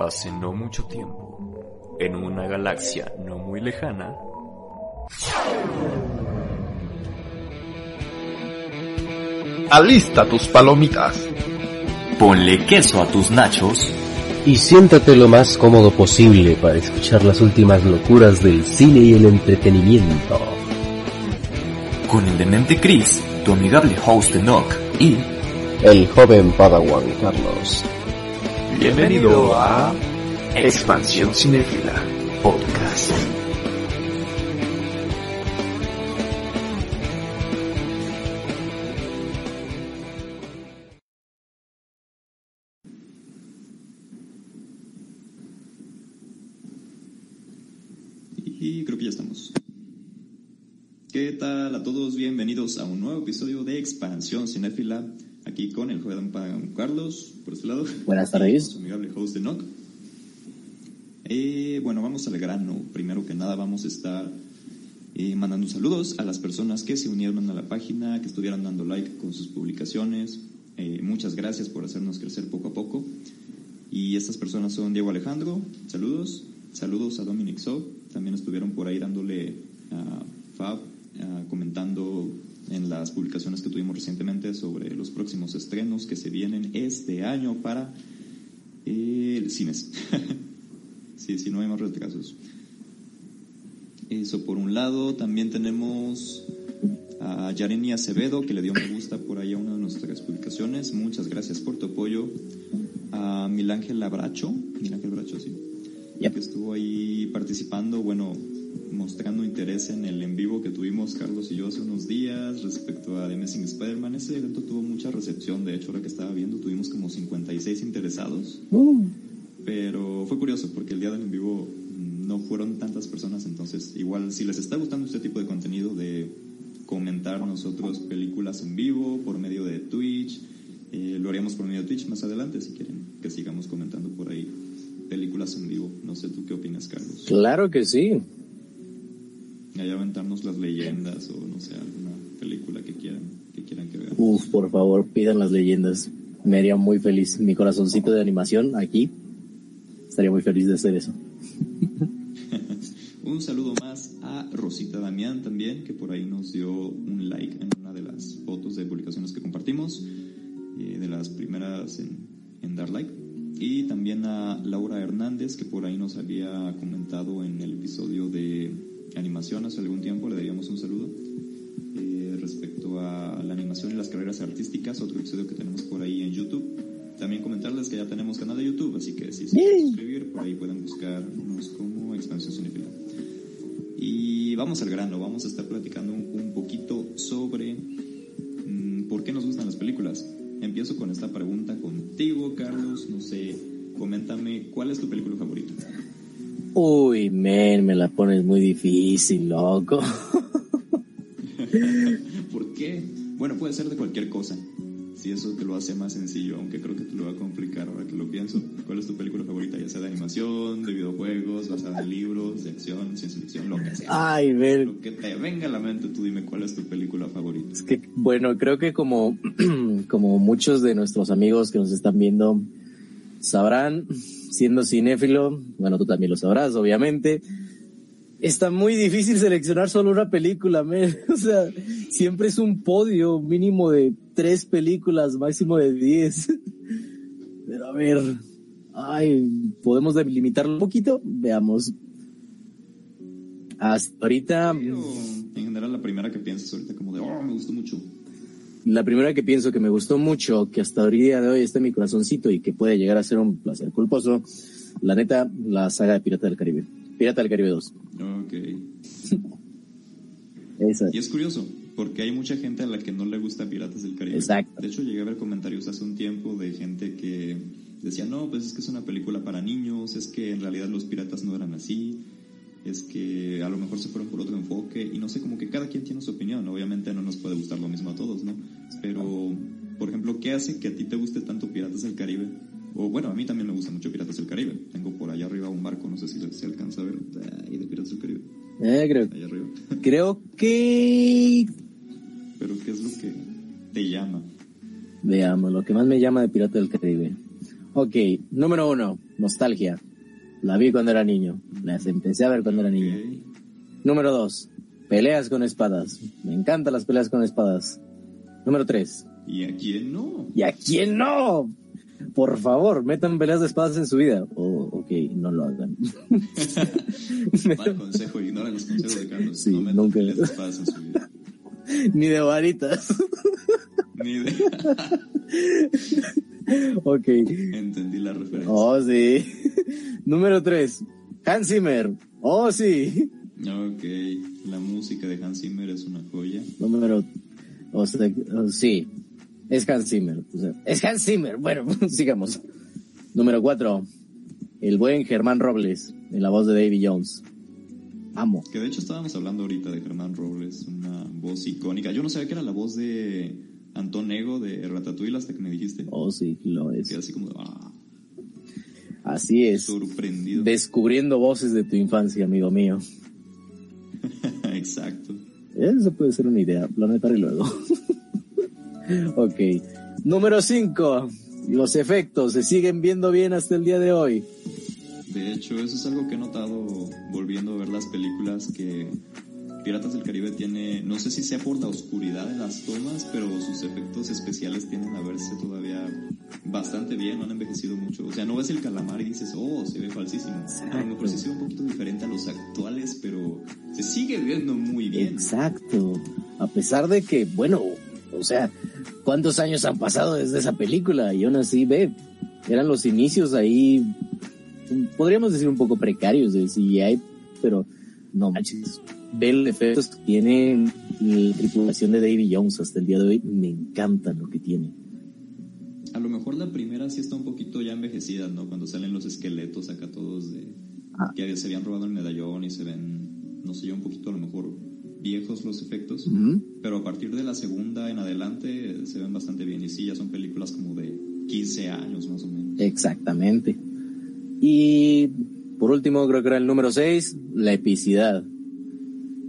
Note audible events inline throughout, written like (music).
Hace no mucho tiempo, en una galaxia no muy lejana, Alista tus palomitas. Ponle queso a tus nachos. Y siéntate lo más cómodo posible para escuchar las últimas locuras del cine y el entretenimiento. Con el demente Chris, tu amigable host de Nock y El joven Padawan Carlos. Bienvenido a Expansión Cinéfila Podcast. Y creo que ya estamos. ¿Qué tal a todos? Bienvenidos a un nuevo episodio de Expansión Cinéfila. Aquí con el joven Pan Carlos, por este lado. Buenas tardes. Amigable host de NOC. Eh, bueno, vamos al grano. Primero que nada vamos a estar eh, mandando saludos a las personas que se unieron a la página, que estuvieron dando like con sus publicaciones. Eh, muchas gracias por hacernos crecer poco a poco. Y estas personas son Diego Alejandro, saludos. Saludos a Dominic So, también estuvieron por ahí dándole a Fab, ah, comentando en las publicaciones que tuvimos recientemente sobre los próximos estrenos que se vienen este año para eh, cines. (laughs) sí, sí, no hay más retrasos. Eso por un lado, también tenemos a Yareni Acevedo, que le dio me gusta por ahí a una de nuestras publicaciones. Muchas gracias por tu apoyo. A Milángel Abracho, Milángel Abracho, sí, Yep. que estuvo ahí participando, bueno, mostrando interés en el en vivo que tuvimos Carlos y yo hace unos días respecto a The Amazing Spider-Man. Ese evento tuvo mucha recepción, de hecho, ahora que estaba viendo, tuvimos como 56 interesados. Pero fue curioso porque el día del en vivo mm, no fueron tantas personas, entonces igual si les está gustando este tipo de contenido de comentar nosotros películas en vivo por medio de Twitch, eh, lo haríamos por medio de Twitch más adelante si quieren que sigamos comentando por ahí películas en vivo. No sé tú qué opinas, Carlos. Claro que sí. Allá aventarnos las leyendas o no sé, alguna película que quieran que quieran que veamos. Uf, por favor, pidan las leyendas. Me haría muy feliz. Mi corazoncito de animación aquí. Estaría muy feliz de hacer eso. (laughs) Un saludo más a Rosita Damián también, que por ahí nos dio un like en una de las fotos de publicaciones que compartimos, eh, de las primeras en, en dar like. Y también a Laura Hernández, que por ahí nos había comentado en el episodio de animación hace algún tiempo, le daríamos un saludo. Eh, respecto a la animación y las carreras artísticas, otro episodio que tenemos por ahí en YouTube. También comentarles que ya tenemos canal de YouTube, así que si se quieren suscribir, por ahí pueden buscarnos como Expansión Cinefila. Y vamos al grano, vamos a estar platicando un, un poquito sobre mm, por qué nos gustan las películas. Empiezo con esta pregunta contigo, Carlos. No sé, coméntame, ¿cuál es tu película favorita? Uy, men, me la pones muy difícil, loco. ¿Por qué? Bueno, puede ser de cualquier cosa. Si eso te lo hace más sencillo, aunque creo que te lo va a complicar ahora que lo pienso. ¿Cuál es tu película favorita? Ya sea de animación, de videojuegos, basada en libros, de acción, ciencia ficción, lo que sea. Ay, men. Lo que te venga a la mente, tú dime cuál es tu película favorita. Es que, bueno, creo que como, (clears throat) como muchos de nuestros amigos que nos están viendo sabrán, siendo cinéfilo, bueno, tú también lo sabrás, obviamente, está muy difícil seleccionar solo una película. (laughs) O sea, siempre es un podio mínimo de tres películas, máximo de diez. (laughs) Pero a ver, ay, ¿podemos delimitarlo un poquito? Veamos. Hasta ahorita, en general, la primera que piensas ahorita, como de, oh, me gustó mucho. La primera que pienso que me gustó mucho, que hasta el día de hoy está en mi corazoncito y que puede llegar a ser un placer culposo, la neta, la saga de Pirata del Caribe. Pirata del Caribe 2. Ok. (laughs) Esa. Y es curioso, porque hay mucha gente a la que no le gusta Piratas del Caribe. Exacto. De hecho, llegué a ver comentarios hace un tiempo de gente que decía, no, pues es que es una película para niños, es que en realidad los piratas no eran así, es que a lo mejor se fueron por otro enfoque, y no sé, como que cada quien tiene su opinión, obviamente no nos puede gustar lo mismo a todos, ¿no? Pero, por ejemplo, ¿qué hace que a ti te guste tanto Piratas del Caribe? O bueno, a mí también me gusta mucho Piratas del Caribe. Tengo por allá arriba un barco, no sé si se alcanza a ver, ahí de Piratas del Caribe, Eh, creo, allá arriba. (laughs) creo que Pero ¿qué es lo que te llama? Veamos, lo que más me llama de Pirata del Caribe. Ok, número uno, nostalgia. La vi cuando era niño. Las empecé a ver cuando era niño. Número dos, peleas con espadas. Me encantan las peleas con espadas. Número tres, ¿Y a quién no? ¿y a quién no? Por favor, metan peleas de espadas en su vida. Oh, ok, no lo hagan. (laughs) Mal consejo, ignora los consejos de Carlos. Sí, no metan nunca. peleas de espadas en su vida. (laughs) Ni de varitas. (laughs) Ni idea. ok. Entendí la referencia. Oh, sí. Número tres, Hans Zimmer. Oh, sí. Ok, la música de Hans Zimmer es una joya. Número, o sea, sí, es Hans Zimmer. O sea, es Hans Zimmer. Bueno, (laughs) sigamos. Número cuatro, el buen Germán Robles, en la voz de Davy Jones. Amo. Que de hecho estábamos hablando ahorita de Germán Robles, una voz icónica. Yo no sabía que era la voz de Antón Nego de Ratatouille hasta que me dijiste. Oh, sí, lo es. Quedé así como, ah, Así es. sorprendido. Descubriendo voces de tu infancia, amigo mío. (laughs) Exacto. Eso puede ser una idea, planetar y luego. (laughs) ok. Número 5. Los efectos se siguen viendo bien hasta el día de hoy. De hecho, eso es algo que he notado volviendo a ver las películas que Piratas del Caribe tiene, no sé si sea por la oscuridad de las tomas, pero sus efectos especiales tienden a verse todavía bastante bien, no han envejecido mucho. O sea, no ves el calamar y dices, oh, se ve falsísimo. A mejor sí se ve un poquito diferente a los actuales, pero se sigue viendo muy bien. Exacto. A pesar de que, bueno, o sea, ¿cuántos años han pasado desde esa película? Y aún así, ve, eran los inicios ahí, podríamos decir un poco precarios del CGI, pero no manches. Ve los efectos que tiene la tripulación de Davy Jones hasta el día de hoy, me encanta lo que tiene. A lo mejor la primera sí está un poquito ya envejecida, ¿no? Cuando salen los esqueletos acá todos de... Ah. que se habían robado el medallón y se ven, no sé yo, un poquito a lo mejor viejos los efectos. Ujú. Pero a partir de la segunda en adelante eh, se ven bastante bien. Y sí, ya son películas como de 15 años más o menos. Exactamente. Y por último, creo que era el número 6, la epicidad.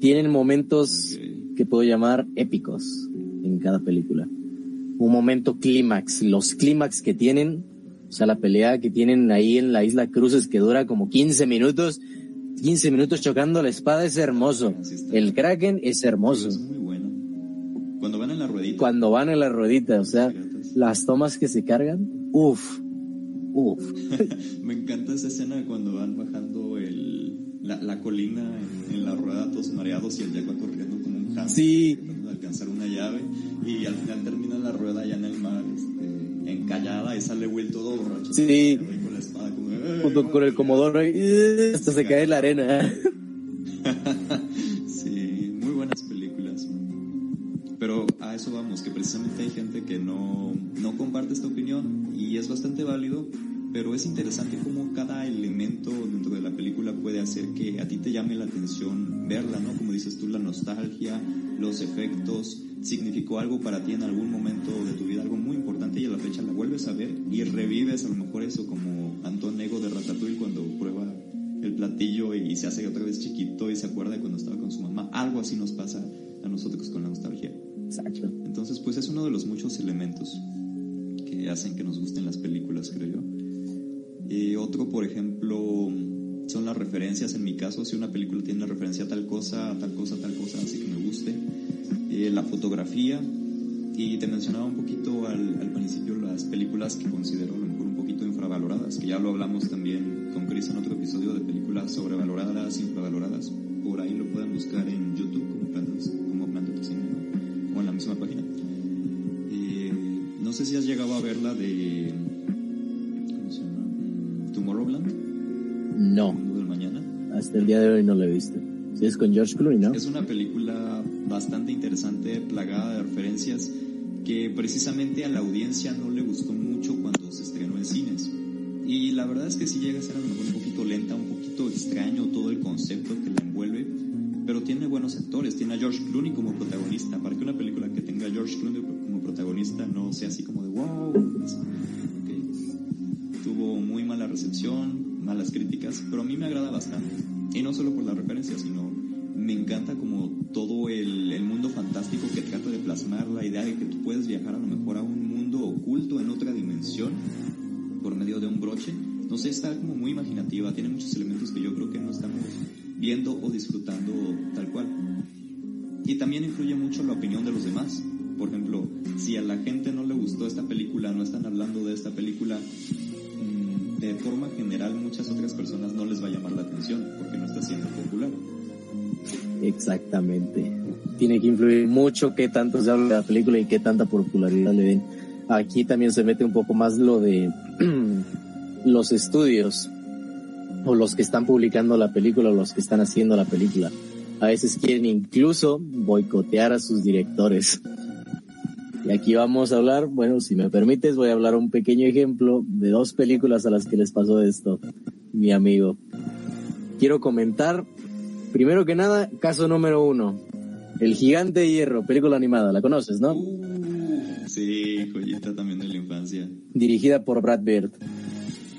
Tienen momentos que puedo llamar épicos en cada película. Un momento clímax, los clímax que tienen, o sea, la pelea que tienen ahí en la isla Cruces que dura como 15 minutos, 15 minutos chocando la espada es hermoso. El Kraken es hermoso. Es muy bueno. Cuando van en la ruedita. Cuando van en la ruedita, o sea, las tomas que se cargan, uff, uff. (laughs) Me encanta esa escena cuando van bajando la, la colina en, en la rueda todos mareados y el Jack va corriendo como un hamster Sí. tratando de alcanzar una llave y al final termina la rueda ya en el mar este, encallada y sale Will todo borracho Sí. con la espada como "Eh". junto con el comodoro ¡eh! hasta se cae en la arena. (laughs) Sí, muy buenas películas. Pero a eso vamos, que precisamente hay gente que no, no comparte esta opinión y es bastante válido, pero es interesante cómo cada elemento dentro de la película puede hacer que a ti te llame la atención verla, ¿no? Como dices tú, la nostalgia, los efectos, significó algo para ti en algún momento de tu vida, algo muy importante y a la fecha la vuelves a ver y revives a lo mejor eso como Antón Nego de Ratatouille cuando prueba el platillo y se hace otra vez chiquito y se acuerda de cuando estaba con su mamá. Algo así nos pasa a nosotros con la nostalgia. Exacto. Entonces, pues es uno de los muchos elementos que hacen que nos gusten las películas, creo yo. Y otro, por ejemplo, son las referencias. En mi caso, si una película tiene referencia a tal cosa, a tal cosa, a tal cosa, así que me guste. Eh, la fotografía. Y te mencionaba un poquito al, al principio las películas que considero a lo mejor un poquito infravaloradas, que ya lo hablamos también con Chris en otro episodio de películas sobrevaloradas, infravaloradas. Por ahí lo pueden buscar en YouTube como Plantas, como Planta tu Cine, ¿no? o en la misma página. Eh, no sé si has llegado a ver la de. Hasta el día de hoy no lo he visto. Si es con George Clooney, ¿no? Es una película bastante interesante, plagada de referencias, que precisamente a la audiencia no le gustó mucho cuando se estrenó en cines. Y la verdad es que sí llega a ser a lo mejor un poquito lenta, un poquito extraño todo el concepto que la envuelve, pero tiene buenos actores. Tiene a George Clooney como protagonista. Para que una película que tenga a George Clooney como protagonista no sea así como de wow. Tuvo muy mala recepción, malas críticas, pero a mí me agrada bastante. Y no solo por la referencia, sino me encanta como todo el, el mundo fantástico que trata de plasmar la idea de que tú puedes viajar a lo mejor a un mundo oculto en otra dimensión por medio de un broche. No sé, está como muy imaginativa, tiene muchos elementos que yo creo que no estamos viendo o disfrutando tal cual. Y también influye mucho la opinión de los demás. Por ejemplo, si a la gente no le gustó esta película, no están hablando de esta película, de forma general muchas otras personas no les va a llamar la atención porque no está siendo popular. Exactamente. Tiene que influir mucho qué tanto se habla de la película y qué tanta popularidad le den. Aquí también se mete un poco más lo de (clears throat) los estudios o los que están publicando la película o los que están haciendo la película. A veces quieren incluso boicotear a sus directores. Y aquí vamos a hablar, bueno, si me permites, voy a hablar un pequeño ejemplo de dos películas a las que les pasó esto, mi amigo. Quiero comentar, primero que nada, caso número uno. El Gigante de Hierro, película animada, ¿la conoces, no? Sí, joyita también de la infancia. Dirigida por Brad Bird.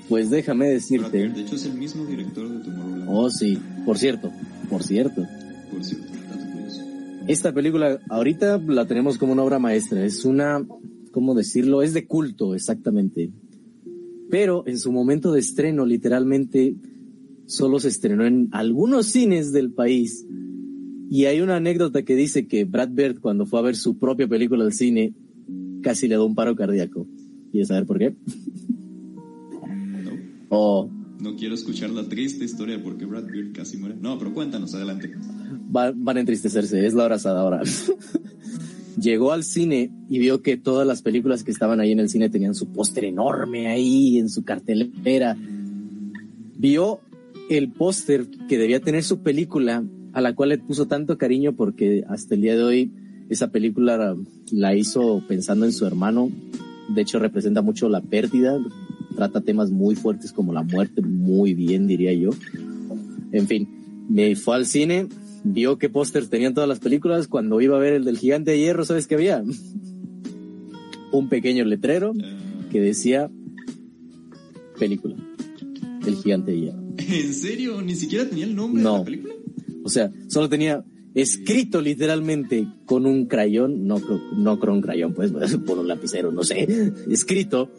Pues déjame Brad decirte. Pitt, De hecho, es el mismo director de Tomorrowland. Oh, sí, por cierto, por cierto. Esta película ahorita la tenemos como una obra maestra. Es una, ¿cómo decirlo? Es de culto, exactamente. Pero en su momento de estreno, literalmente, solo se estrenó en algunos cines del país. Y hay una anécdota que dice que Brad Bird, cuando fue a ver su propia película al cine, casi le dio un paro cardíaco. ¿Quieres saber por qué? No, Oh, no quiero escuchar la triste historia de por qué Brad Pitt casi muere. No, pero cuéntanos, adelante. Va- van a entristecerse, es la abrazada ahora. (laughs) Llegó al cine y vio que todas las películas que estaban ahí en el cine tenían su póster enorme ahí en su cartelera. Vio el póster que debía tener su película, a la cual le puso tanto cariño porque hasta el día de hoy esa película la, la hizo pensando en su hermano. De hecho, representa mucho la pérdida, trata temas muy fuertes como la muerte, muy bien, diría yo. En fin, me fue al cine, vio qué pósters tenían todas las películas. Cuando iba a ver el del gigante de hierro, ¿sabes qué había? Un pequeño letrero que decía película. El gigante de hierro. ¿En serio? ¿Ni siquiera tenía el nombre de No. la película? O sea, solo tenía escrito literalmente con un crayón, no, no con un crayón, pues, (laughs) por un lapicero, no sé. Escrito,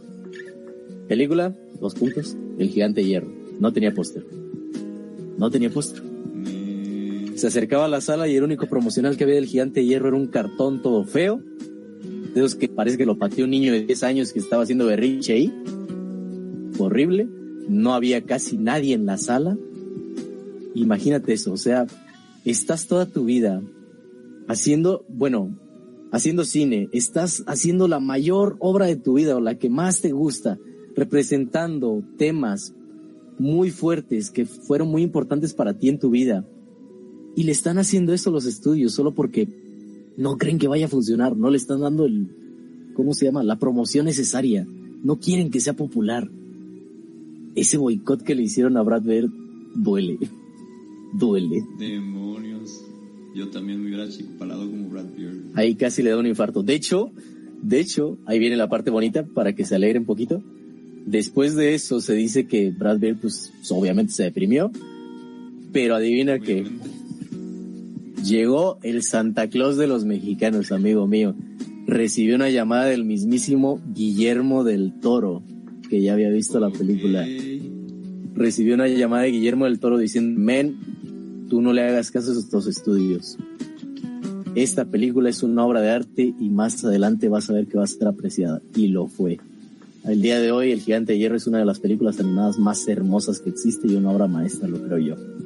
película, dos puntos, el gigante de hierro. No tenía póster. No tenía póster. Se acercaba a la sala y el único promocional que había del gigante hierro era un cartón todo feo. De esos que parece que lo pateó un niño de 10 años que estaba haciendo berrinche ahí. Horrible. No había casi nadie en la sala. Imagínate eso. O sea, estás toda tu vida haciendo, bueno, haciendo cine. Estás haciendo la mayor obra de tu vida o la que más te gusta. Representando temas muy fuertes que fueron muy importantes para ti en tu vida. Y le están haciendo eso los estudios solo porque no creen que vaya a funcionar, no le están dando el, ¿cómo se llama? La promoción necesaria. No quieren que sea popular. Ese boicot que le hicieron a Brad Bird duele. (laughs) Duele. Demonios. Yo también me hubiera chicopalado como Brad Pitt. Ahí casi le da un infarto. De hecho, de hecho, ahí viene la parte bonita para que se alegre un poquito. Después de eso se dice que Brad Bird, pues, obviamente se deprimió. Pero adivina que Obviamente. Llegó el Santa Claus de los mexicanos, amigo mío. Recibió una llamada del mismísimo Guillermo del Toro, que ya había visto la película. Recibió una llamada de Guillermo del Toro diciendo, men, tú no le hagas caso a estos estudios. Esta película es una obra de arte y más adelante vas a ver que va a ser apreciada. Y lo fue. Al día de hoy, El Gigante de Hierro es una de las películas animadas más hermosas que existe y una obra maestra, lo creo yo.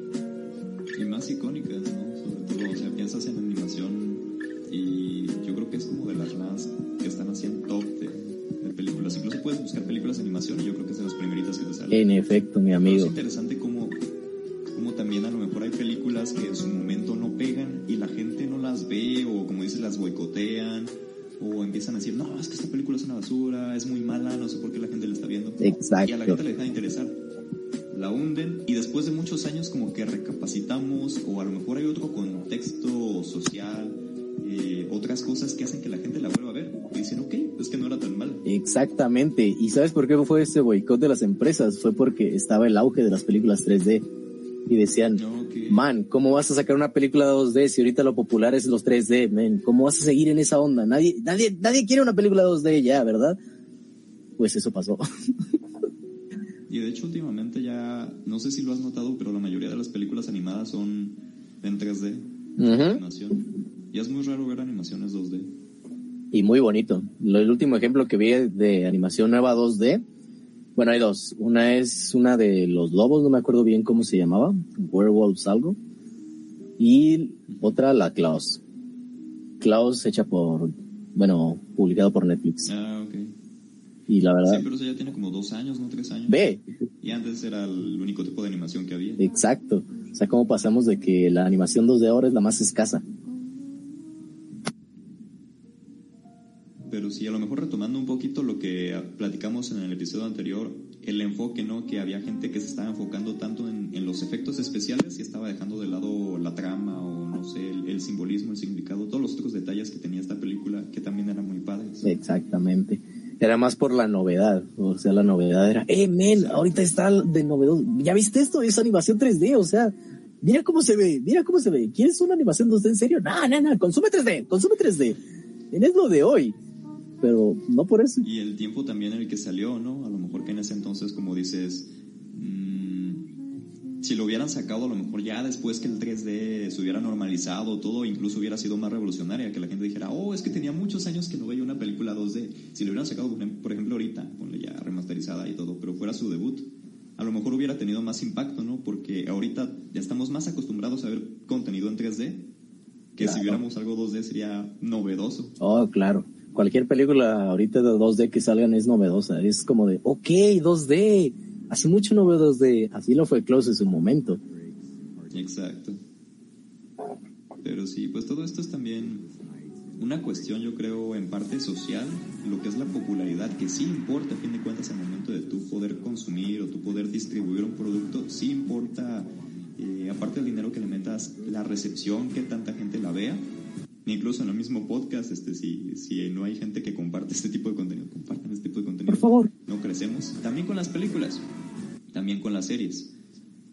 Efecto, mi amigo. Es interesante cómo, cómo también a lo mejor hay películas que en su momento no pegan y la gente no las ve o como dices las boicotean o empiezan a decir, no, es que esta película es una basura, es muy mala, no sé por qué la gente la está viendo. Exacto. Y a la gente le deja de interesar. La hunden y después de muchos años como que recapacitamos o a lo mejor hay otro contexto social, eh, otras cosas que hacen que la gente la vuelva a ver y dicen, ok, es que no era tan mala. Exactamente. ¿Y sabes por qué fue ese boicot de las empresas? Fue porque estaba el auge de las películas 3D. Y decían, No, que... man, ¿cómo vas a sacar una película 2D si ahorita lo popular es los 3D, man? ¿Cómo vas a seguir en esa onda? Nadie, nadie, nadie quiere una película 2D ya, ¿verdad? Pues eso pasó. (laughs) Y de hecho últimamente ya, no sé si lo has notado, pero la mayoría de las películas animadas son en 3D, Ujú. animación. Y es muy raro ver animaciones 2D. Y muy bonito. El último ejemplo que vi de animación nueva 2D, bueno, hay dos. Una es una de los lobos, no me acuerdo bien cómo se llamaba, Werewolves algo. Y otra, la Klaus. Klaus hecha por, bueno, publicado por Netflix. Ah, ok. Y la Sí, verdad, pero eso ya tiene como dos años, no tres años. ve, Y antes era el único tipo de animación que había. exacto. O sea, cómo pasamos de que la animación 2D ahora es la más escasa. Pero sí, a lo mejor retomando un poquito lo que platicamos en el episodio anterior, el enfoque, ¿no? Que había gente que se estaba enfocando tanto en, en los efectos especiales y estaba dejando de lado la trama o no sé, el, simbolismo, el significado, todos los otros detalles que tenía esta película que también eran muy padres. Exactamente. Era más por la novedad. O sea, la novedad era, eh, men, ahorita está de novedoso. ¿Ya viste esto? Es animación 3D. O sea, mira cómo se ve, mira cómo se ve. ¿Quieres una animación 2D en serio? No, no, no, consume 3D, consume 3D. Es lo de hoy. Pero no por eso. Y el tiempo también en el que salió, ¿no? A lo mejor que en ese entonces, como dices, mm, si lo hubieran sacado a lo mejor ya después que el 3D se hubiera normalizado todo, incluso hubiera sido más revolucionaria, que la gente dijera, oh, es que tenía muchos años que no veía una película 2D. Si lo hubieran sacado, por ejem- por ejemplo, ahorita, ponle ya remasterizada y todo, pero fuera su debut, a lo mejor hubiera tenido más impacto, ¿no? Porque ahorita ya estamos más acostumbrados a ver contenido en 3D, que si Claro. viéramos algo 2D sería novedoso. Oh, claro. Cualquier película ahorita de 2D que salgan es novedosa. Es como de, ok, 2D. Hace mucho no veo 2D. Así lo fue Close en su momento. Exacto. Pero sí, pues todo esto es también una cuestión, yo creo, en parte social, lo que es la popularidad, que sí importa, a fin de cuentas, al momento de tú poder consumir o tú poder distribuir un producto, sí importa, eh, aparte del dinero que le metas, la recepción, que tanta gente la vea. Incluso en el mismo podcast, este, si, si no hay gente que comparte este tipo de contenido, compartan este tipo de contenido. Por favor. No crecemos. También con las películas, también con las series.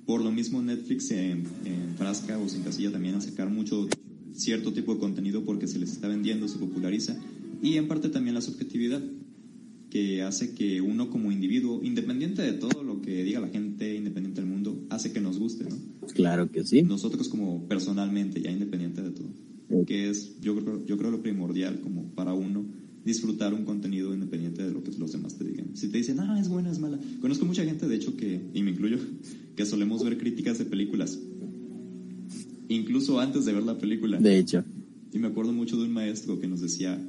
Por lo mismo Netflix se enfrasca o se encasilla también a sacar mucho cierto tipo de contenido porque se les está vendiendo, se populariza. Y en parte también la subjetividad, que hace que uno como individuo, independiente de todo lo que diga la gente, independiente del mundo, hace que nos guste, ¿no? Claro que sí. Nosotros como personalmente, ya independiente de todo. Que es, yo creo, yo creo lo primordial como para uno disfrutar un contenido independiente de lo que los demás te digan. Si te dicen, ah, es buena, es mala. Conozco mucha gente, de hecho, que, y me incluyo, que solemos ver críticas de películas. Incluso antes de ver la película. De hecho. Y me acuerdo mucho de un maestro que nos decía,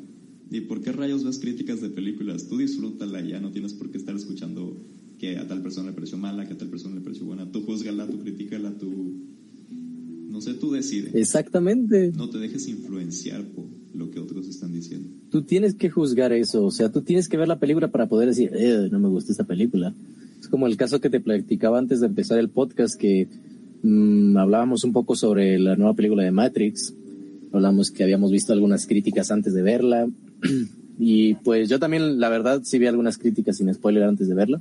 ¿y por qué rayos ves críticas de películas? Tú disfrútala ya no tienes por qué estar escuchando que a tal persona le pareció mala, que a tal persona le pareció buena. Tú juzgala, tú critícala, tú... No sé, tú decides. Exactamente. No te dejes influenciar por lo que otros están diciendo. Tú tienes que juzgar eso. O sea, tú tienes que ver la película para poder decir, eh, no me gustó esta película. Es como el caso que te platicaba antes de empezar el podcast que mm, hablábamos un poco sobre la nueva película de Matrix. Hablamos que habíamos visto algunas críticas antes de verla. (clears throat) y pues yo también, la verdad, sí vi algunas críticas sin spoiler antes de verla.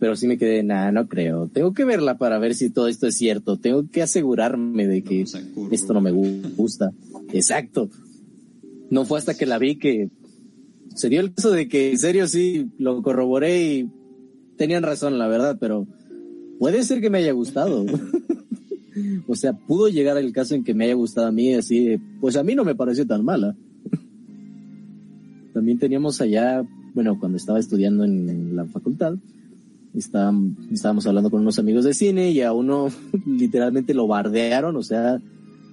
Pero sí me quedé, nah, no creo. Tengo que verla para ver si todo esto es cierto. Tengo que asegurarme de que esto no me gu- gusta. Exacto. No fue hasta que la vi que se dio el caso de que en serio sí lo corroboré y tenían razón, la verdad, pero puede ser que me haya gustado. (laughs) o sea, pudo llegar el caso en que me haya gustado a mí, así, de, pues a mí no me pareció tan mala. (laughs) También teníamos allá, bueno, cuando estaba estudiando en la facultad, estábam- estábamos hablando con unos amigos de cine y a uno (laughs) literalmente lo bardearon, o sea,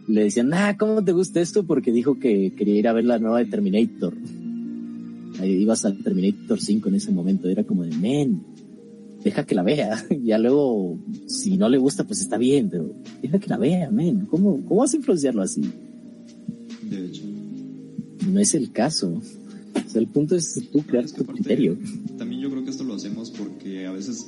le decían, ah, ¿cómo te gusta esto? Porque dijo que quería ir a ver la nueva de Terminator. Ahí ibas al Terminator 5 en ese momento, era como de, men, deja que la vea. (laughs) Ya luego, si no le gusta, pues está bien, pero deja que la vea, men. ¿Cómo, cómo vas a influenciarlo así? De hecho. No es el caso. O sea, el punto es tú crear tu criterio. También yo creo que esto lo hacemos veces,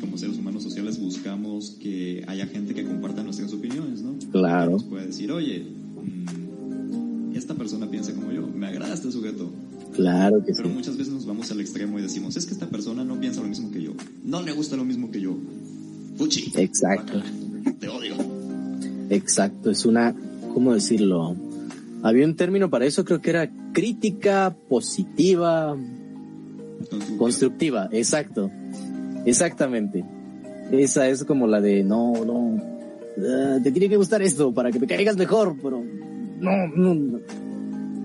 como seres humanos sociales, buscamos que haya gente que comparta nuestras opiniones, ¿no? Claro. Que nos pueda decir, oye, mm, esta persona piensa como yo, me agrada este sujeto. Claro que sí. Pero muchas veces nos vamos al extremo y decimos, es que esta persona no piensa lo mismo que yo, no le gusta lo mismo que yo. Fuchi. Exacto. Te odio. Exacto, es una, ¿cómo decirlo? Había un término para eso, creo que era crítica positiva, Constructiva. constructiva, exacto. Exactamente. Esa es como la de, no, no, ah, te tiene que gustar esto para que te caigas mejor, pero no, no. no.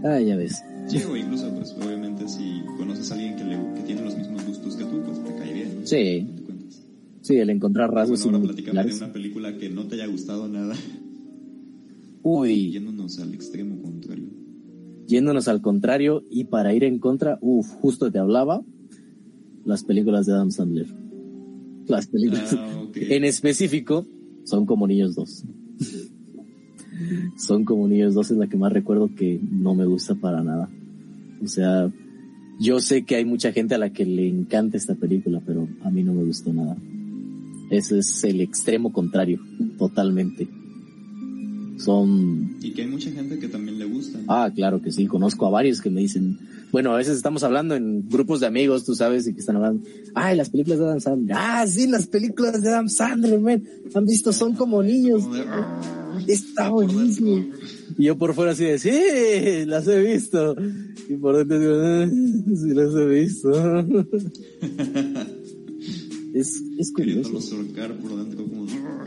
Ah, ya ves. Sí, o incluso, pues, obviamente, si conoces a alguien que, le, que tiene los mismos gustos que tú, pues te cae bien. ¿no? Sí, sí, el encontrar rasgos Bueno, ahora de una película que no te haya gustado nada, Uy, yéndonos al extremo contrario. yéndonos al contrario y para ir en contra, uff, justo te hablaba, las películas de Adam Sandler. Las películas, Ah, en específico, son como niños dos. son como niños dos es la que más recuerdo que no me gusta para nada. O sea, yo sé que hay mucha gente a la que le encanta esta película, pero a mí no me gustó nada. Ese es el extremo contrario, totalmente. Son Y que hay mucha gente que también le gusta. Ah, claro que sí, conozco a varios que me dicen, bueno, a veces estamos hablando en grupos de amigos, tú sabes, y que están hablando, ay, las películas de Adam Sandler, ah, sí, las películas de Adam Sandler, man, han visto, son como niños, Como de, "Ah, está buenísimo. Y yo por fuera así de, sí, las he visto. Y por dentro digo, "Ah, sí, las he visto. (laughs) es, es Queriéndolo curioso. por dentro como... "Ah.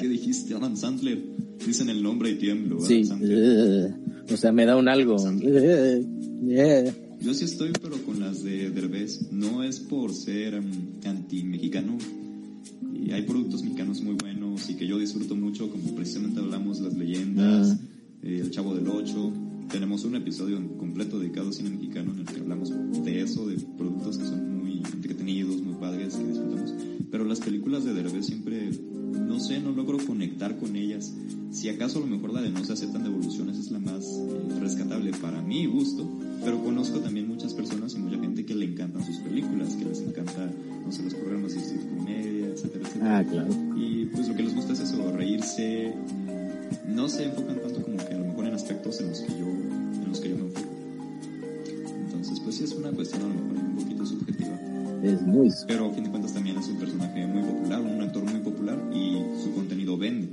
¿Qué dijiste, Adam Sandler? Dicen el nombre y tiemblo. Sí, eh, (laughs) o sea, me da un algo. Eh, (laughs) eh. Yo sí estoy, pero con las de Derbez. No es por ser mm, anti-mexicano. Y hay productos mexicanos muy buenos y que yo disfruto mucho, como precisamente hablamos las leyendas, Ah. eh, El Chavo del Ocho. Tenemos un episodio completo dedicado a cine mexicano en el que hablamos de eso, de productos que son muy entretenidos, muy padres, que disfrutamos. Pero las películas de Derbez siempre, no sé, no logro conectar con ellas. Si acaso a lo mejor la de No se aceptan devoluciones es la más eh, rescatable para mi gusto, pero conozco también muchas personas y mucha gente que le encantan sus películas, que les encanta, no sé, los programas de comedia, etcétera, etcétera. Ah, claro. Y pues lo que les gusta es eso, reírse. No se enfocan tanto como que a lo mejor en aspectos en los que yo, en los que yo me enfoco. Entonces, pues sí es una cuestión a lo mejor un poquito. Es muy Pero a fin de cuentas también es un personaje muy popular, un actor muy popular y su contenido vende.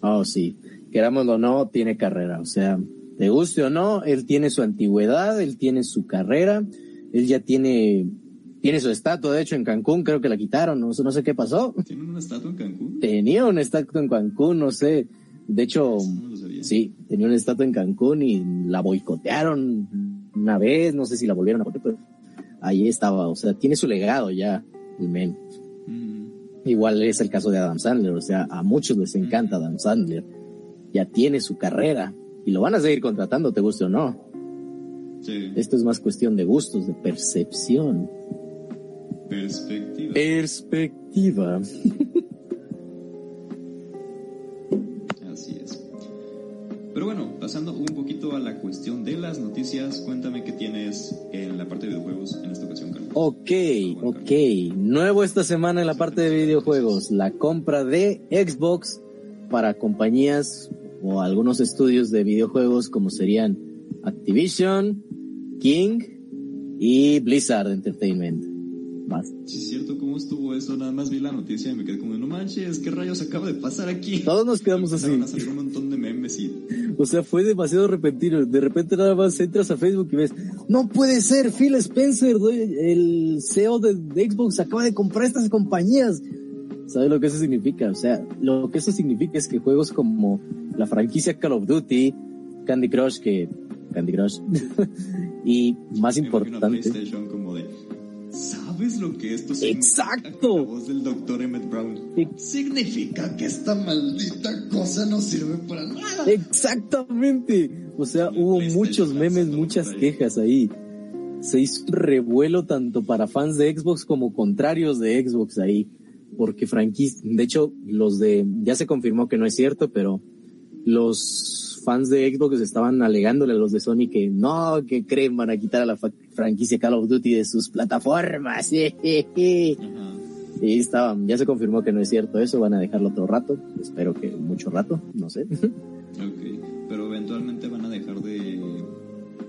Oh, sí. Querámoslo o no, tiene carrera. O sea, te guste o no, él tiene su antigüedad, él tiene su carrera, él ya tiene, tiene su estatua, de hecho, en Cancún, creo que la quitaron, no, sé- no sé qué pasó. ¿Tienen una estatua en Cancún? Tenía una estatua en Cancún, no sé. De hecho, No sí, tenía una estatua en Cancún y la boicotearon una vez, no sé si la volvieron a poner, pero ahí estaba. O sea, tiene su legado ya, el men. Mm, Igual es el caso de Adam Sandler, o sea, a muchos les encanta Adam Sandler. Ya tiene su carrera y lo van a seguir contratando, te guste o no. sí. Esto es más cuestión de gustos, de percepción. Perspectiva. Perspectiva. (laughs) Pero bueno, pasando un poquito a la cuestión de las noticias, cuéntame qué tienes en la parte de videojuegos en esta ocasión, Carlos. Ok, ok. Nuevo esta semana en la parte de videojuegos. La compra de Xbox para compañías o algunos estudios de videojuegos como serían Activision, King y Blizzard Entertainment. Más. Sí, es cierto, ¿cómo estuvo eso? Nada más vi la noticia y me quedé como, no manches, ¿qué rayos acaba de pasar aquí? Todos nos quedamos así. A salir un montón de memes y... O sea, fue demasiado repentino. De repente nada más entras a Facebook y ves, no puede ser, Phil Spencer, el CEO de, de Xbox, acaba de comprar estas compañías. ¿Sabes lo que eso significa? O sea, lo que eso significa es que juegos como la franquicia Call of Duty, Candy Crush, que Candy Crush, (laughs) y más importante, como de... ¿Sabes lo que esto significa? Exacto. La voz del doctor Emmett Brown. Sí. Significa que esta maldita cosa no sirve para nada. Exactamente. O sea, hubo muchos memes, muchas quejas ahí. Se hizo un revuelo tanto para fans de Xbox como contrarios de Xbox ahí. Porque franquicia, de hecho, los de, ya se confirmó que no es cierto, pero los fans de Xbox estaban alegándole a los de Sony que no, que creen van a quitar a la franquicia Call of Duty de sus plataformas. (laughs) Y estaban, ya se confirmó que no es cierto eso, van a dejarlo otro rato, espero que mucho rato, no sé. (laughs) Ok, pero eventualmente van a dejar de,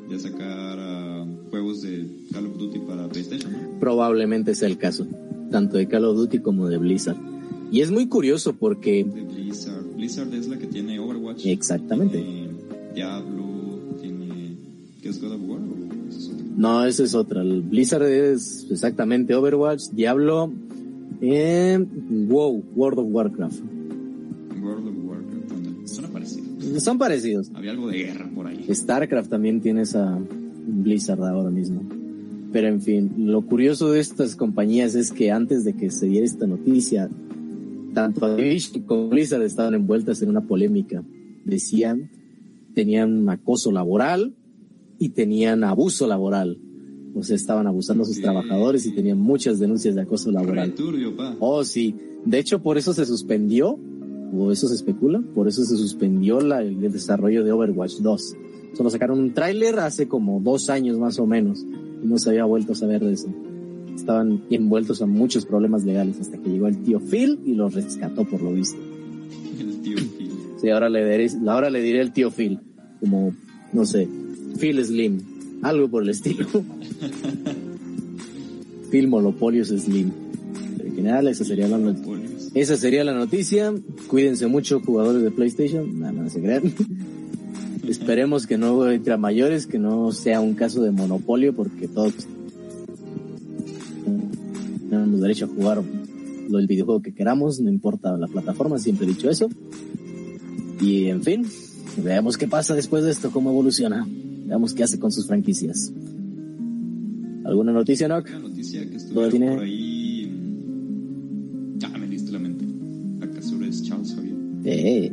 de sacar ah, juegos de Call of Duty para PlayStation, ¿no? Probablemente sea el caso, tanto de Call of Duty como de Blizzard. Y es muy curioso porque, De Blizzard. Blizzard es la que tiene Overwatch. Exactamente. Tiene Diablo, tiene... ¿Qué es God of War o es otro? no, esa es otra. El Blizzard es exactamente Overwatch, Diablo, Eh, WoW, World of Warcraft. World of Warcraft. ándale. Suena parecido. Son parecidos. Había algo de guerra por ahí. StarCraft también tiene esa Blizzard ahora mismo. Pero en fin, lo curioso de estas compañías es que antes de que se diera esta noticia, tanto Activision como Blizzard estaban envueltas en una polémica. Decían, tenían acoso laboral y tenían abuso laboral. O sea, estaban abusando a sus trabajadores y tenían muchas denuncias de acoso laboral. Re turbio, pa. Oh, sí. De hecho, por eso se suspendió, o eso se especula, por eso se suspendió la- el desarrollo de Overwatch 2. Solo sacaron un tráiler hace como dos años más o menos y no se había vuelto a saber de eso. Estaban envueltos a muchos problemas legales hasta que llegó el tío Phil y los rescató por lo visto. El tío Phil. Sí, ahora le diré, ahora le diré el tío Phil, como, no sé, Phil Slim, algo por el estilo. (laughs) Phil Monopolios Slim. Pero en general, esa sería la noticia. Esa sería la noticia. Cuídense mucho, jugadores de PlayStation. No, no se crean. (laughs) Esperemos que no entre a mayores, que no sea un caso de monopolio, porque todos tenemos derecho a jugar lo del videojuego que queramos, no importa la plataforma, siempre he dicho eso. Y en fin, veamos qué pasa después de esto, cómo evoluciona. Veamos qué hace con sus franquicias. ¿Alguna noticia, Nock? Una noticia que estuvo tiene- por ahí. Ah, me diste la mente. ¿Acaso eres Charles Javier? Eh.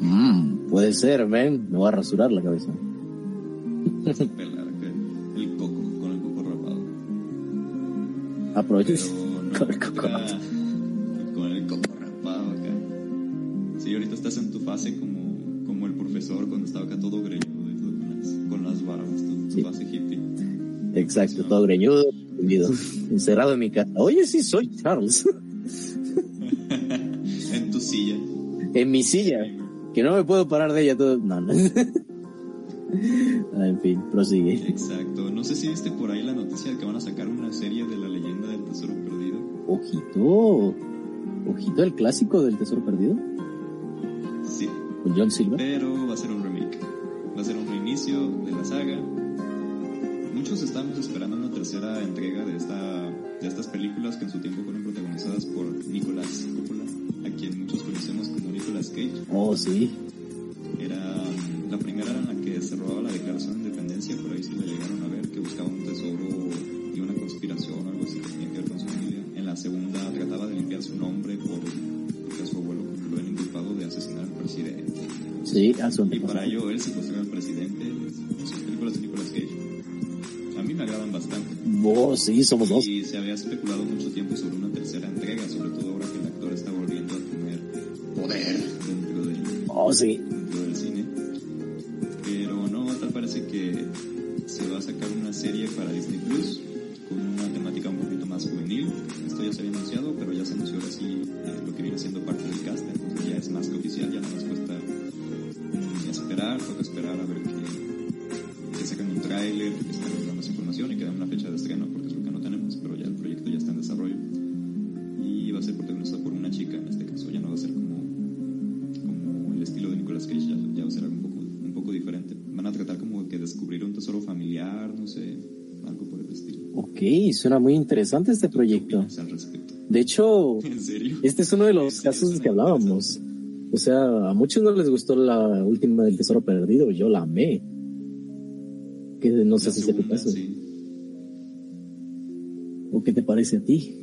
Mm, puede ser, ven. Me voy a rasurar la cabeza. Aprovecho. Pero no, Con el coco con el coco rapado acá. Sí, ahorita estás en tu fase como, como el profesor cuando estaba acá todo greñudo y todo con las, con las barbas, tu, tu Sí. fase hippie. Exacto, todo greñudo, encerrado en mi casa. Oye, sí, soy Charles. (laughs) en tu silla. en mi silla, que no me puedo parar de ella todo. No, no. Fin, prosigue. Exacto. No sé si viste por ahí la noticia de que van a sacar una serie de la leyenda del tesoro perdido. Ojito. Ojito el clásico del Tesoro Perdido. Sí, Con John Silver. pero va a ser un remake. Va a ser un reinicio de la saga. Muchos estamos esperando una tercera entrega de esta de estas películas que en su tiempo fueron protagonizadas por Nicolas Coppola, a quien muchos conocemos como Nicolas Cage. Oh, sí. Era la primera era en la que se robaba la declaración Sí, a su Y para ello él se considera el presidente en sus películas de Nicolas Cage. A mí me agradan bastante. Oh, sí, somos dos. Y se había especulado mucho tiempo sobre una tercera entrega, sobre todo ahora que el actor está volviendo a tener poder dentro del, Oh, sí. dentro del cine. Pero no, tal parece que se va a sacar una serie para Disney Plus con una temática un poquito más juvenil. Esto ya se había anunciado, pero ya se anunció ahora sí eh, lo que viene siendo parte del cast, a ver que, que saquen un tráiler, que estén dando más información y que den una fecha de estreno, porque es lo que no tenemos, pero ya el proyecto ya está en desarrollo. Y va a ser protagonizado por una chica en este caso, ya no va a ser como como el estilo de Nicolas Cage ya, ya va a ser algo un poco, un poco diferente. Van a tratar como que descubrir un tesoro familiar, no sé, algo por el estilo. Ok, suena muy interesante este ¿Qué proyecto. opinas al respecto? De hecho, (laughs) ¿En serio? este es uno de los casos que hablábamos. O sea, a muchos no les gustó la última del Tesoro Perdido. Yo la amé. Que no sé si tu segunda, caso. sí. ¿O qué te parece a ti?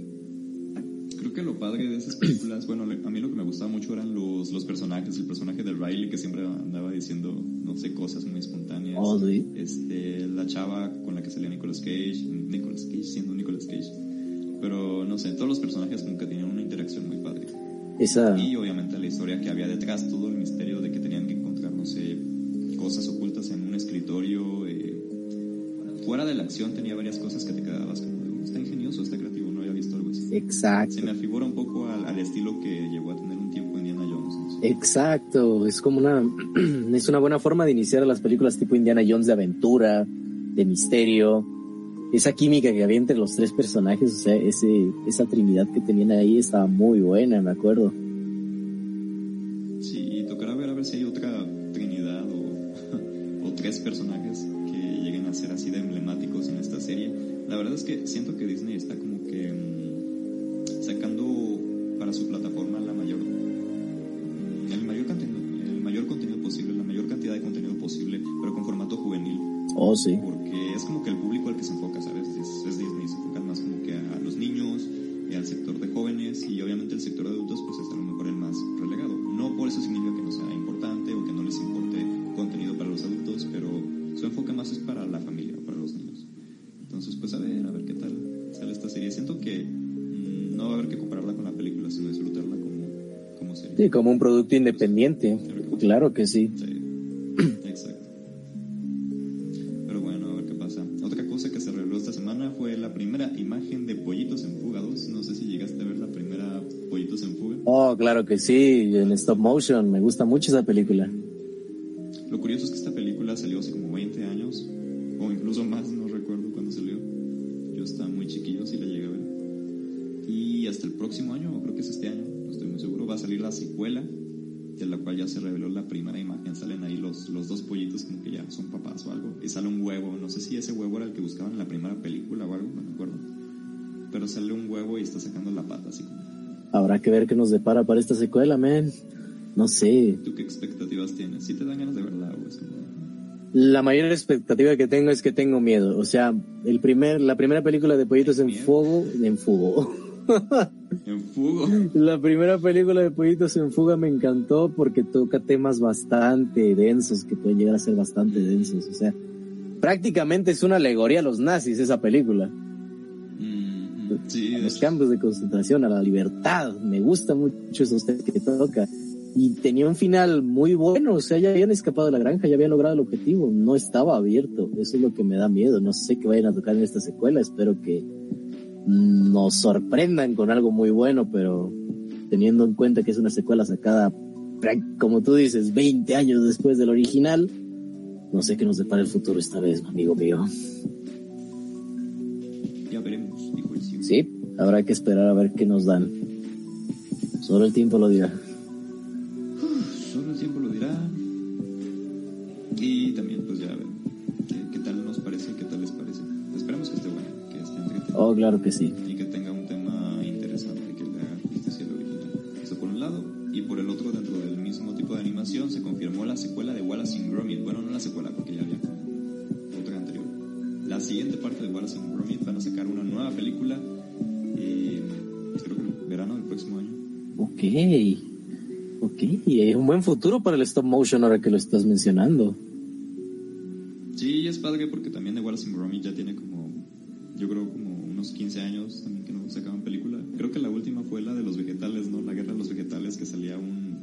Creo que lo padre de esas películas, bueno, a mí lo que me gustaba mucho eran los, los personajes, el personaje de Riley que siempre andaba diciendo, no sé, cosas muy espontáneas. Oh, sí. Este, la chava con la que salía Nicolas Cage, Nicolas Cage siendo Nicolas Cage. Pero no sé, todos los personajes que tenían una interacción muy padre. Esa, Y obviamente la historia que había detrás, todo el misterio de que tenían que encontrar, no sé, cosas ocultas en un escritorio. eh, fuera de la acción tenía varias cosas que te quedabas como, de, "Oh, está ingenioso, está creativo, no había visto algo así. exacto. Se me afigura un poco al, al estilo que llegó a tener un tiempo Indiana Jones. no sé. Exacto, es como una (clears throat) es una buena forma de iniciar las películas tipo Indiana Jones de aventura, de misterio. Esa química que había entre los tres personajes, o sea, ese esa trinidad que tenían ahí estaba muy buena, me acuerdo. Pues es a lo mejor el más relegado. No por eso significa que no sea importante o que no les importe contenido para los adultos, pero su enfoque más es para la familia, para los niños. Entonces pues a ver, a ver qué tal sale esta serie. Siento que mm, no va a haber que compararla con la película, sino disfrutarla como, como serie. Sí, como un producto independiente. Claro que sí. Sí, que sí, en stop motion. Me gusta mucho esa película. Lo curioso es que esta película salió hace como 20 años, o incluso más, no recuerdo cuándo salió. Yo estaba muy chiquillo, sí la llegué a ver. Y hasta el próximo año, o creo que es este año, no estoy muy seguro, va a salir la secuela, de la cual ya se reveló la primera imagen. Salen ahí los, los dos pollitos como que ya son papás o algo. Y sale un huevo, no sé si ese huevo era el que buscaban en la primera película o algo, no me acuerdo. Pero sale un huevo y está sacando la pata, así como... Habrá que ver qué nos depara para esta secuela, man. No sé. ¿Tú qué expectativas tienes? ¿Sí te dan ganas de verla o. La mayor expectativa que tengo es que tengo miedo. O sea, el primer, la primera película de Pollitos en ¿Miedo? Fuego, en Fuego. (laughs) En fugo. La primera película de Pollitos en Fuga me encantó porque toca temas bastante densos, que pueden llegar a ser bastante densos. O sea, prácticamente es una alegoría a los nazis esa película. Mm, sí, A los campos de concentración, a la libertad. Me gusta mucho esos temas que toca. Y tenía un final muy bueno, o sea, ya habían escapado de la granja, ya habían logrado el objetivo, no estaba abierto. Eso es lo que me da miedo. No sé qué vayan a tocar en esta secuela, espero que nos sorprendan con algo muy bueno, pero teniendo en cuenta que es una secuela sacada, como tú dices, 20 años después del original, no sé qué nos depara el futuro esta vez, amigo mío. Sí, habrá que esperar a ver qué nos dan. Solo el tiempo lo dirá. Solo el tiempo lo dirá. Y también, pues ya ver qué, qué tal nos parece, qué tal les parece. Esperemos que esté buena, que esté entretenida Oh, claro que sí. y que tenga un tema interesante que le haga justicia al original. Eso por un lado. Y por el otro, dentro del mismo tipo de animación, se confirmó la secuela de Wallace and Gromit. Bueno, no la secuela, porque ya había otra anterior. La siguiente parte de Wallace and Gromit van a sacar una nueva película. Ok. Ok, hay un buen futuro para el stop motion ahora que lo estás mencionando. Sí, es padre porque también de Wallace and ya tiene como, yo creo como unos 15 años también que no sacaban película. Creo que la última fue la de los vegetales, ¿no? La guerra de los vegetales, que salía un,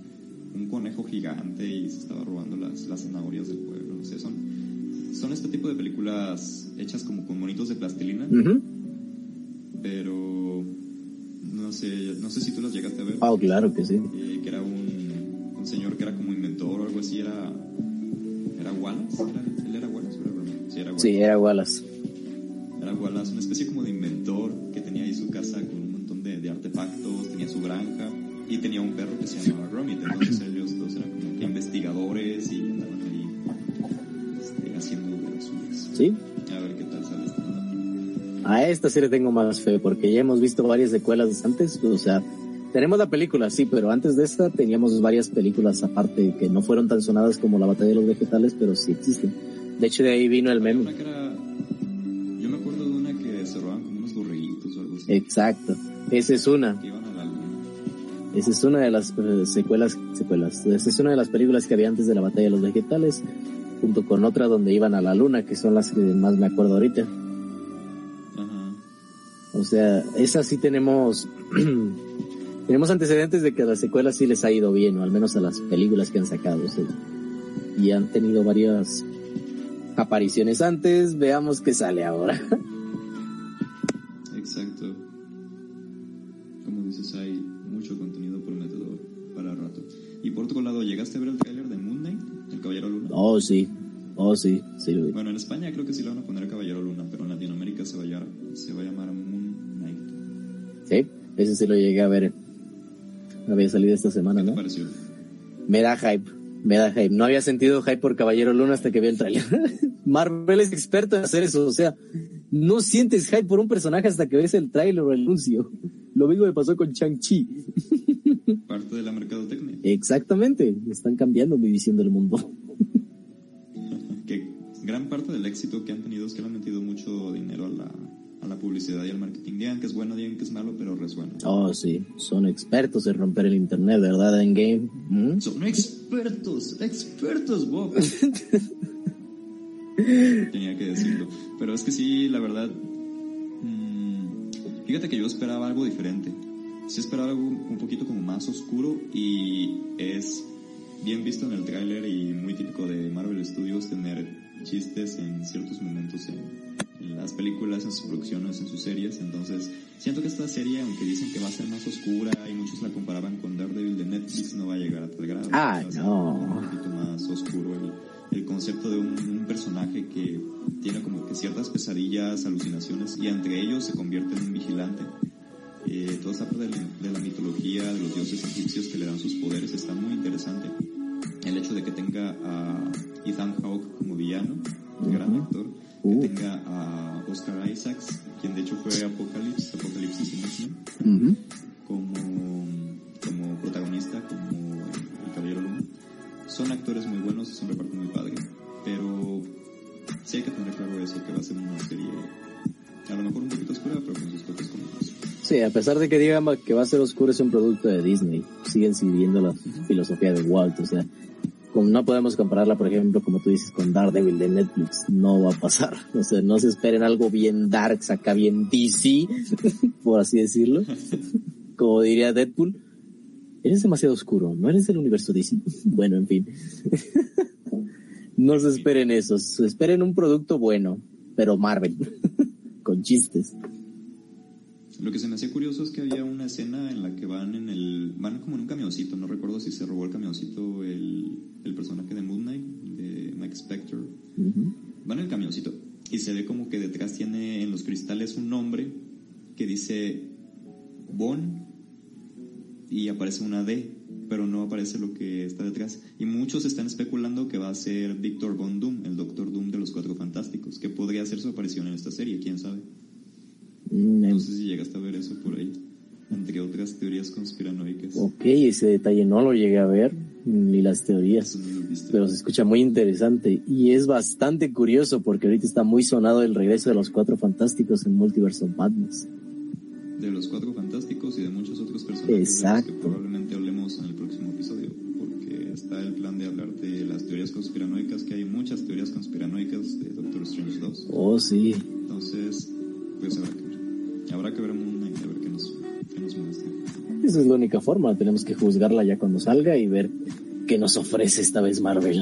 un conejo gigante y se estaba robando las, las zanahorias del pueblo. No sé, son, son este tipo de películas hechas como con monitos de plastilina, pero no sé, no sé si tú las llegaste a ver. Oh, claro que sí. eh, que era un, un señor que era como inventor o algo así, era, era Wallace, ¿Era- ¿él era Wallace? Sí, era Wallace. Sí, era Wallace. A esta sí le tengo más fe porque ya hemos visto varias secuelas antes. O sea, tenemos la película, sí, pero antes de esta teníamos varias películas aparte que no fueron tan sonadas como La Batalla de los Vegetales, pero sí existen. De hecho, de ahí vino el meme. Era, yo me acuerdo de una que se robaban como unos borreguitos o algo así. Exacto. Esa es una. Esa es una de las eh, secuelas, secuelas. Esa es una de las películas que había antes de la batalla de los vegetales, junto con otra donde iban a la luna, que son las que más me acuerdo ahorita. O sea, esas sí tenemos, (clears throat) tenemos antecedentes de que a las secuelas sí les ha ido bien, o al menos a las películas que han sacado. o sea, y han tenido varias apariciones antes, veamos qué sale ahora. (laughs) Exacto. Como dices, hay mucho contenido prometedor para rato. Y por otro lado, ¿llegaste a ver el tráiler de Moon Knight, el Caballero Luna? oh, sí, oh, sí, sí lo vi. Bueno, en España creo que sí lo van a poner Caballero Luna, pero en Latinoamérica se va a llamar, se va a llamar. Sí, ese sí lo llegué a ver. Había salido esta semana, ¿Qué te ¿no? pareció? Me da hype, me da hype. No había sentido hype por Caballero Luna hasta que vi el trailer. (laughs) Marvel es experto en hacer eso, o sea, no sientes hype por un personaje hasta que ves el trailer o el anuncio. Lo mismo me pasó con Chang-Chi. (laughs) Parte de la mercadotecnia. Exactamente, están cambiando mi visión del mundo. (laughs) que gran parte del éxito que han tenido es que le han metido mucho dinero a la, a la publicidad y al marketing. Digan que es bueno, digan que es malo, pero resuena. Oh, sí, son expertos en romper el internet, ¿verdad, Endgame? ¿Mm? Son expertos, expertos, Bob. (laughs) Tenía que decirlo. Pero es que sí, la verdad, mm, fíjate que yo esperaba algo diferente. Sí esperaba algo un poquito como más oscuro y es bien visto en el tráiler y muy típico de Marvel Studios tener chistes en ciertos momentos en, en las películas, en sus producciones, en sus series. Entonces, siento que esta serie, aunque dicen que va a ser más oscura y muchos la comparaban con Daredevil de Netflix, no va a llegar a tal grado. Ah, Va a ser no. Un poquito más oscuro el, el concepto de un, un personaje que tiene como que ciertas pesadillas, alucinaciones y entre ellos se convierte en un vigilante. Eh, toda esta parte de, la- de la mitología, de los dioses egipcios que le dan sus poderes está muy interesante. El hecho de que tenga a Ethan Hawke como villano, gran Ujú. Uh. que tenga a Oscar Isaacs, quien de hecho fue Apocalypse, Apocalipsis en X-Men, Ujú. como, como protagonista, como el Caballero Luna. Son actores muy buenos, es un reparto muy padre, pero sí hay que tener claro eso, que va a ser una serie a lo mejor un poquito oscura, pero con sus toques cómicos. Sí, a pesar de que digan que va a ser oscuro, es un producto de Disney. Siguen siguiendo la filosofía de Walt. O sea, no podemos compararla, por ejemplo, como tú dices, con Daredevil de Netflix. No va a pasar. (laughs) O sea, no se esperen algo bien darks, acá bien DC, (laughs) por así decirlo. Como diría Deadpool. Eres demasiado oscuro, no eres del universo DC. (laughs) Bueno, en fin. No se esperen eso, se esperen un producto bueno, pero Marvel, con chistes. Lo que se me hacía curioso es que había una escena en la que van en el, van como en un camioncito, no recuerdo si se robó el camioncito el, el personaje de Moon Knight, de Mike Spector. Van en el camioncito y se ve como que detrás tiene en los cristales un nombre que dice Bon y aparece una D, pero no aparece lo que está detrás. Y muchos están especulando que va a ser Victor Von Doom, el Doctor Doom de los Cuatro Fantásticos, que podría hacer su aparición en esta serie, quién sabe. Mm, No sé si llegaste a ver eso por ahí, entre otras teorías conspiranoicas. Ok, ese detalle no lo llegué a ver, ni las teorías, no pero se escucha muy interesante y es bastante curioso porque ahorita está muy sonado el regreso de los cuatro fantásticos en Multiverse of Madness. de los Cuatro Fantásticos y de muchos otros personajes Exacto. que probablemente hablemos en el próximo episodio, porque está el plan de hablar de las teorías conspiranoicas, que hay muchas teorías conspiranoicas de Doctor Strange 2. Oh, sí. Esa es la única forma, tenemos que juzgarla ya cuando salga y ver qué nos ofrece esta vez Marvel.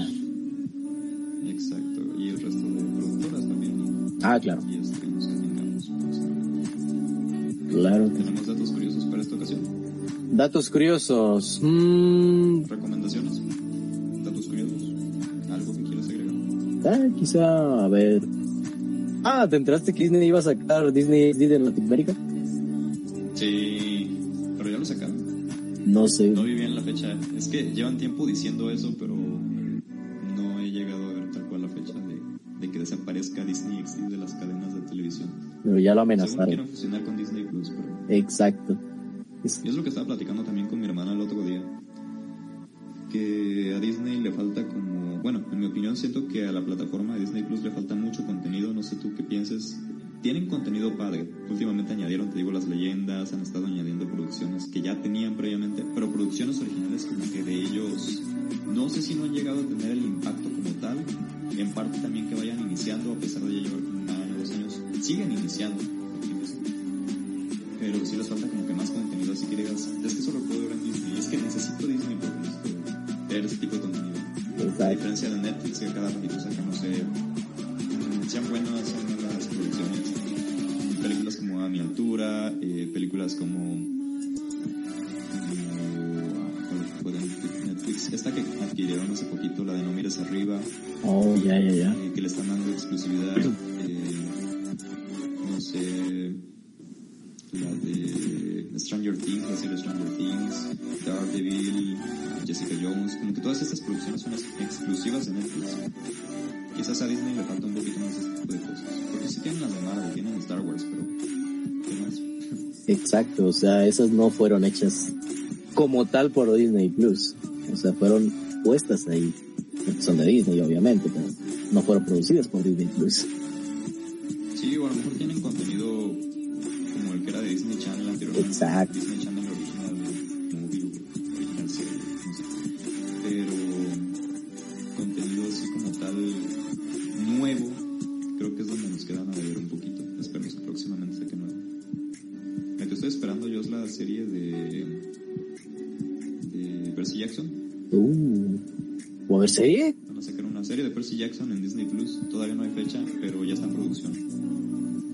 Exacto, y el resto de productoras también. Ah, claro, Y estrenos que tengamos. pues, claro. Tenemos datos curiosos para esta ocasión. Datos curiosos. Mm, Recomendaciones. Datos curiosos. Algo que quieras agregar. ah, quizá, a ver. Ah, ¿te enteraste que Disney iba a sacar Disney XD en Latinoamérica? No sé. No vi bien la fecha. Es que llevan tiempo diciendo eso, pero no he llegado a ver tal cual la fecha de, de que desaparezca Disney XD de las cadenas de televisión. Pero ya lo amenazaron. quieren fusionar con Disney Plus, pero... Exacto. Es- Y es lo que estaba platicando también con mi hermana el otro día. Que a Disney le falta como... Bueno, en mi opinión siento que a la plataforma de Disney Plus le falta mucho contenido. No sé tú qué pienses. Tienen contenido padre. Últimamente añadieron, te digo, las leyendas. Han estado añadiendo producciones que ya tenían previamente. Pero producciones originales como que de ellos... No sé si no han llegado a tener el impacto como tal. En parte también que vayan iniciando, a pesar de ya llevar como un año, dos años. Siguen iniciando. Pero sí les falta como que más contenido, así que digas, es que solo puedo ver en Disney. Es que necesito Disney porque necesito ver ese tipo de contenido. A Exacto. diferencia de Netflix, que cada ratito saca, no sé, mm, sean buenas, sean malas producciones. Como A mi altura, eh, películas como... como ¿cuál fue de Netflix? Esta que adquirieron hace poquito, la de No mires arriba, Oh, ya, ya, ya. eh, que le están dando exclusividad. eh, no sé, la de Stranger Things, la serie Stranger Things, Daredevil, Jessica Jones, como que todas estas producciones son ex- exclusivas de Netflix. Quizás a Disney le falta un poquito más este tipo de cosas. Porque sí tienen las de Marvel, tienen Star Wars, pero ¿qué más? Exacto. O sea, esas no fueron hechas como tal por Disney Plus. O sea, fueron puestas ahí. Son de Disney, obviamente, pero no fueron producidas por Disney Plus. Sí, o a lo mejor tienen contenido como el que era de Disney Channel anteriormente. Exacto. Disney serie? Van a sacar una serie de Percy Jackson en Disney Plus. Todavía no hay fecha, pero ya está en producción.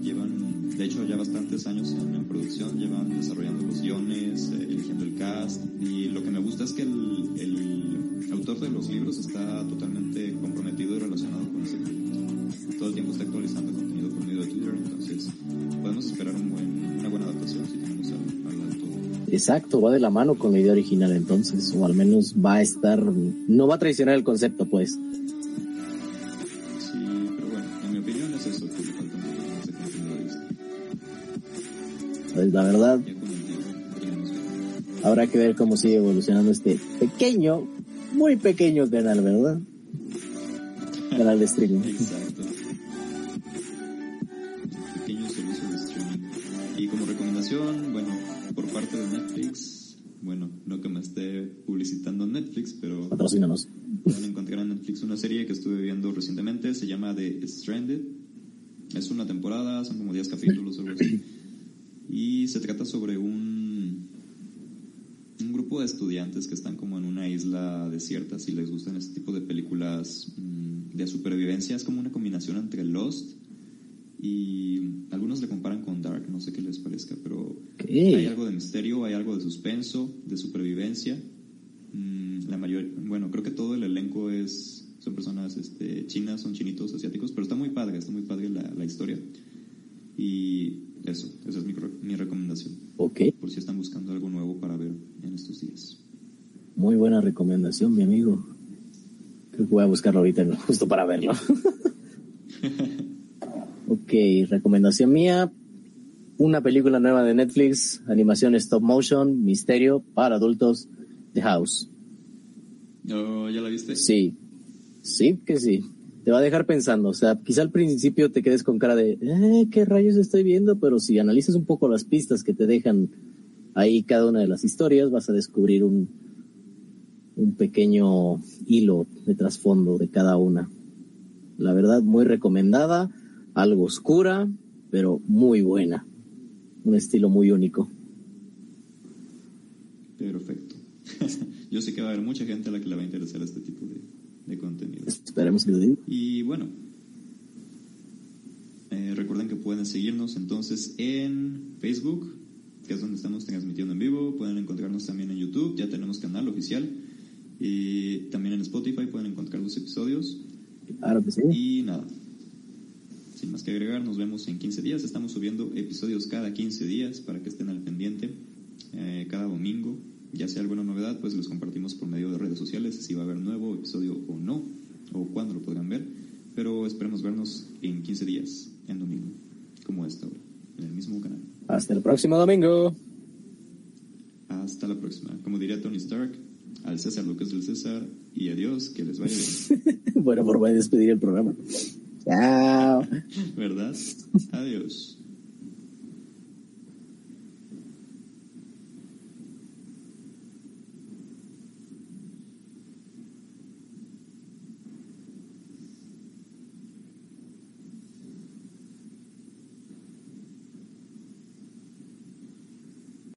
Llevan, de hecho, ya bastantes años en, producción. Llevan desarrollando los guiones, eh, eligiendo el cast. Y lo que me gusta es que el, el autor de los libros está totalmente Exacto, va de la mano con la idea original entonces, o al menos va a estar, no va a traicionar el concepto pues. Pues la verdad, habrá que ver cómo sigue evolucionando este pequeño, muy pequeño canal, ¿verdad? Canal de streaming. (laughs) Exacto. Pequeño servicio de streaming. Y como recomendación, bueno, por parte de Netflix, bueno, no que me esté publicitando Netflix, pero Patrocínanos. pueden encontrar en Netflix una serie que estuve viendo recientemente, se llama The Stranded. Es una temporada, son como 10 capítulos o algo así. Y se trata sobre un, un grupo de estudiantes que están como en una isla desierta, si les gustan este tipo de películas mm, de supervivencia, es como una combinación entre Lost y algunos le comparan con Dark, no sé qué les parezca, pero hay algo de misterio, hay algo de suspenso, de supervivencia. Mm, la mayor, bueno, creo que todo el elenco es son personas este, chinas, son chinitos, asiáticos, pero está muy padre, está muy padre la, la historia. Y eso, esa es mi, mi recomendación, Ok, por si están buscando algo nuevo para ver en estos días. muy buena recomendación, mi amigo. Creo que voy a buscarlo ahorita (laughs) justo para verlo. (laughs) ok, recomendación mía. Una película nueva de Netflix, animación stop motion, misterio para adultos, The House. Oh, ¿Ya la viste? Sí, sí que sí. Te va a dejar pensando, o sea, quizá al principio te quedes con cara de, eh, ¿qué rayos estoy viendo? Pero si analizas un poco las pistas que te dejan ahí cada una de las historias, vas a descubrir un, un pequeño hilo de trasfondo de cada una. La verdad, muy recomendada, algo oscura, pero muy buena. Un estilo muy único. Perfecto. (laughs) Yo sé que va a haber mucha gente a la que le va a interesar este tipo de, de contenido. Esperemos que lo diga. Y bueno, eh, recuerden que pueden seguirnos entonces en Facebook, que es donde estamos transmitiendo en vivo. Pueden encontrarnos también en YouTube, ya tenemos canal oficial. Y también en Spotify pueden encontrar los episodios. Claro que sí. Y nada, sin más que agregar, nos vemos en 15 días. Estamos subiendo episodios cada 15 días para que estén al pendiente. Eh, cada domingo, ya sea alguna novedad, pues los compartimos por medio de redes sociales, si va a haber nuevo episodio o no, o cuándo lo podrán ver. Pero esperemos vernos en 15 días, en domingo, como esta hora, en el mismo canal. Hasta el próximo domingo. Hasta la próxima. Como diría Tony Stark, al César lo que es del César, y adiós, que les vaya bien. Buena forma de despedir el programa. Chao. ¿Verdad? Adiós.